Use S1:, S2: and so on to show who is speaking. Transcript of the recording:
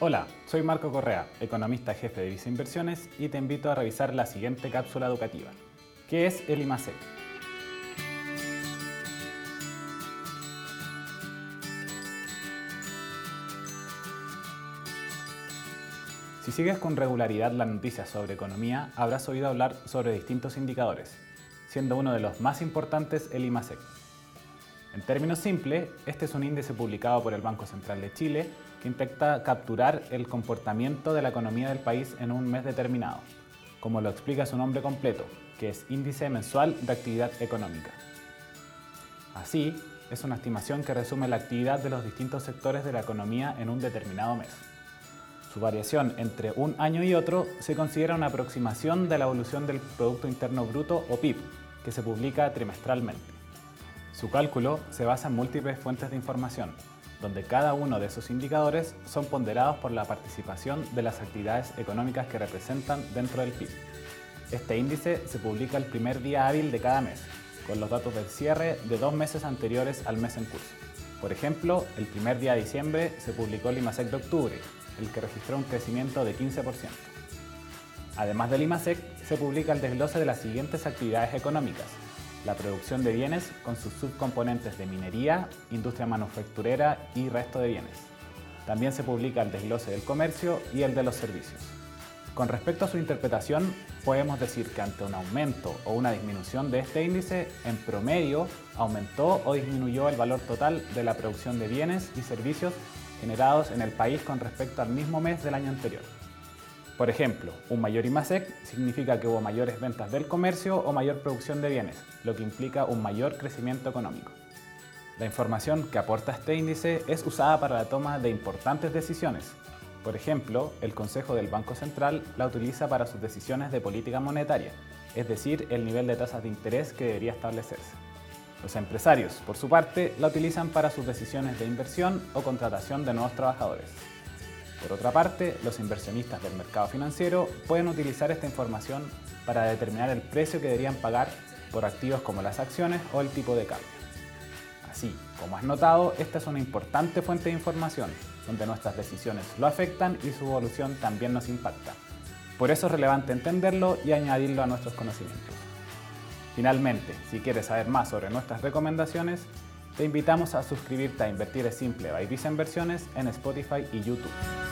S1: Hola, soy Marco Correa, economista jefe de Visa Inversiones y te invito a revisar la siguiente cápsula educativa. ¿Qué es el IMASEC? Si sigues con regularidad las noticias sobre economía, habrás oído hablar sobre distintos indicadores, siendo uno de los más importantes el IMASEC. En términos simples, este es un índice publicado por el Banco Central de Chile que intenta capturar el comportamiento de la economía del país en un mes determinado, como lo explica su nombre completo, que es Índice Mensual de Actividad Económica. Así, es una estimación que resume la actividad de los distintos sectores de la economía en un determinado mes. Su variación entre un año y otro se considera una aproximación de la evolución del Producto Interno Bruto o PIB, que se publica trimestralmente. Su cálculo se basa en múltiples fuentes de información, donde cada uno de esos indicadores son ponderados por la participación de las actividades económicas que representan dentro del PIB. Este índice se publica el primer día hábil de cada mes, con los datos del cierre de dos meses anteriores al mes en curso. Por ejemplo, el primer día de diciembre se publicó el IMASEC de octubre, el que registró un crecimiento de 15%. Además del IMASEC, se publica el desglose de las siguientes actividades económicas, la producción de bienes con sus subcomponentes de minería, industria manufacturera y resto de bienes. También se publica el desglose del comercio y el de los servicios. Con respecto a su interpretación, podemos decir que ante un aumento o una disminución de este índice, en promedio aumentó o disminuyó el valor total de la producción de bienes y servicios generados en el país con respecto al mismo mes del año anterior. Por ejemplo, un mayor IMASEC significa que hubo mayores ventas del comercio o mayor producción de bienes, lo que implica un mayor crecimiento económico. La información que aporta este índice es usada para la toma de importantes decisiones. Por ejemplo, el Consejo del Banco Central la utiliza para sus decisiones de política monetaria, es decir, el nivel de tasas de interés que debería establecerse. Los empresarios, por su parte, la utilizan para sus decisiones de inversión o contratación de nuevos trabajadores. Por otra parte, los inversionistas del mercado financiero pueden utilizar esta información para determinar el precio que deberían pagar por activos como las acciones o el tipo de cambio. Así, como has notado, esta es una importante fuente de información, donde nuestras decisiones lo afectan y su evolución también nos impacta. Por eso es relevante entenderlo y añadirlo a nuestros conocimientos. Finalmente, si quieres saber más sobre nuestras recomendaciones, te invitamos a suscribirte a Invertir es Simple by Visa Inversiones en Spotify y YouTube.